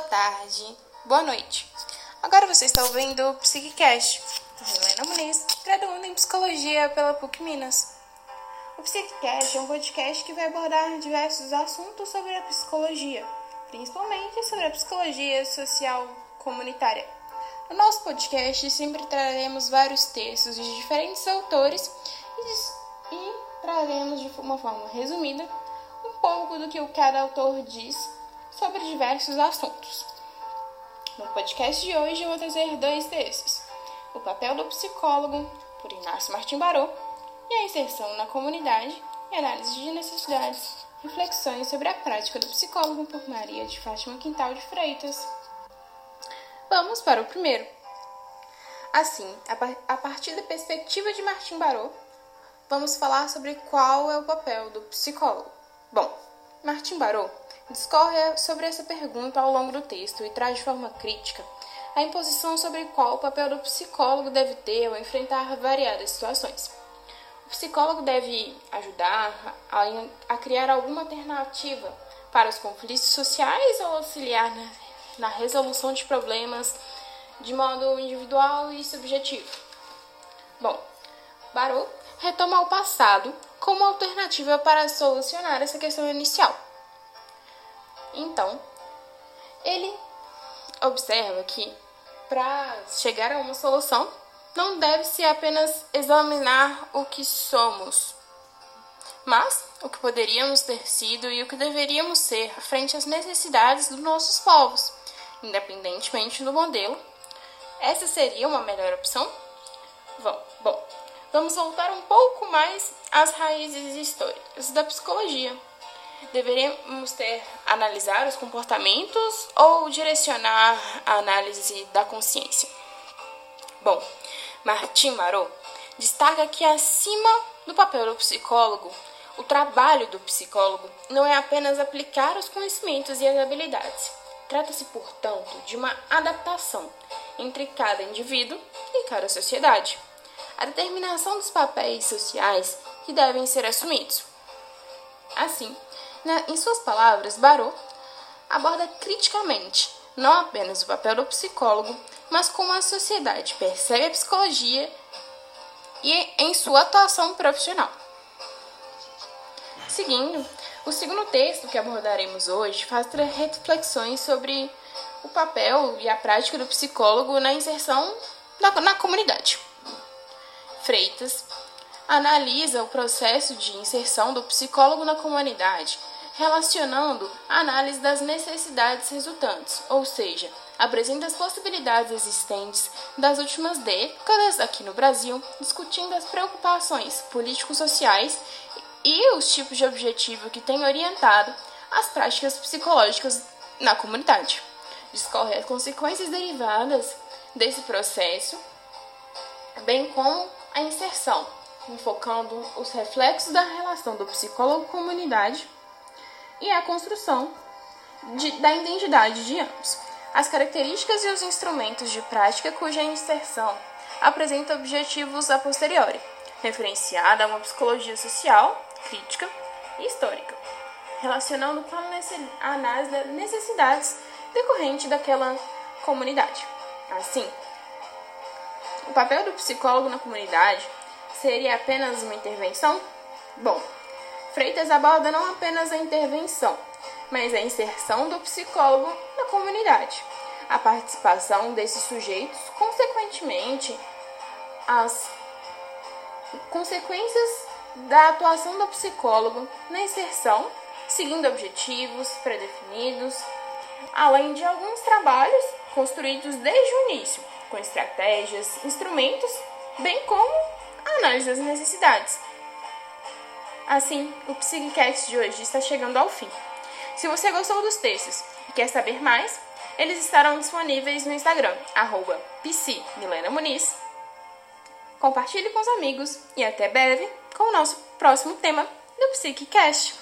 tarde, boa noite. Agora você está ouvindo o Psiquicast, Helena Muniz, graduando em Psicologia pela PUC Minas. O Psiquicast é um podcast que vai abordar diversos assuntos sobre a psicologia, principalmente sobre a psicologia social comunitária. No nosso podcast sempre traremos vários textos de diferentes autores e, e traremos de uma forma resumida um pouco do que cada autor diz sobre diversos assuntos. No podcast de hoje eu vou trazer dois textos: O papel do psicólogo, por Inácio Martim Barô, e a inserção na comunidade e análise de necessidades, reflexões sobre a prática do psicólogo por Maria de Fátima Quintal de Freitas. Vamos para o primeiro. Assim, a partir da perspectiva de Martim Barô, vamos falar sobre qual é o papel do psicólogo. Bom, Martim Barô discorre sobre essa pergunta ao longo do texto e traz de forma crítica a imposição sobre qual o papel do psicólogo deve ter ao enfrentar variadas situações. O psicólogo deve ajudar a, criar alguma alternativa para os conflitos sociais ou auxiliar na, resolução de problemas de modo individual e subjetivo. Bom, Barô retoma o passado como alternativa para solucionar essa questão inicial. Então, ele observa que para chegar a uma solução não deve-se apenas examinar o que somos, mas o que poderíamos ter sido e o que deveríamos ser frente às necessidades dos nossos povos, independentemente do modelo. Essa seria uma melhor opção? Bom, bom vamos voltar um pouco mais às raízes históricas da psicologia. Deveríamos ter analisar os comportamentos ou direcionar a análise da consciência? Bom, Martin Marot destaca que acima do papel do psicólogo, o trabalho do psicólogo não é apenas aplicar os conhecimentos e as habilidades. Trata-se, portanto, de uma adaptação entre cada indivíduo e cada sociedade. A determinação dos papéis sociais que devem ser assumidos. Assim, na, em suas palavras, Barot aborda criticamente não apenas o papel do psicólogo, mas como a sociedade percebe a psicologia e em sua atuação profissional. Seguindo, o segundo texto que abordaremos hoje faz reflexões sobre o papel e a prática do psicólogo na inserção na, na comunidade. Freitas analisa o processo de inserção do psicólogo na comunidade, relacionando a análise das necessidades resultantes, ou seja, apresenta as possibilidades existentes das últimas décadas aqui no Brasil, discutindo as preocupações político-sociais e os tipos de objetivo que têm orientado as práticas psicológicas na comunidade. Discorre as consequências derivadas desse processo, bem como a inserção enfocando os reflexos da relação do psicólogo-comunidade e a construção de, da identidade de ambos. As características e os instrumentos de prática cuja inserção apresenta objetivos a posteriori, referenciada a uma psicologia social, crítica e histórica, relacionando com a análise das necessidades decorrentes daquela comunidade. Assim, o papel do psicólogo na comunidade seria apenas uma intervenção? Bom, Freitas aborda não apenas a intervenção, mas a inserção do psicólogo na comunidade, a participação desses sujeitos, consequentemente, as consequências da atuação do psicólogo na inserção, seguindo objetivos pré-definidos, além de alguns trabalhos construídos desde o início, com estratégias, instrumentos, bem como análise das necessidades. Assim, o Psiquicast de hoje está chegando ao fim. Se você gostou dos textos e quer saber mais, eles estarão disponíveis no Instagram, arroba Muniz. Compartilhe com os amigos e até breve com o nosso próximo tema do Psiquicast.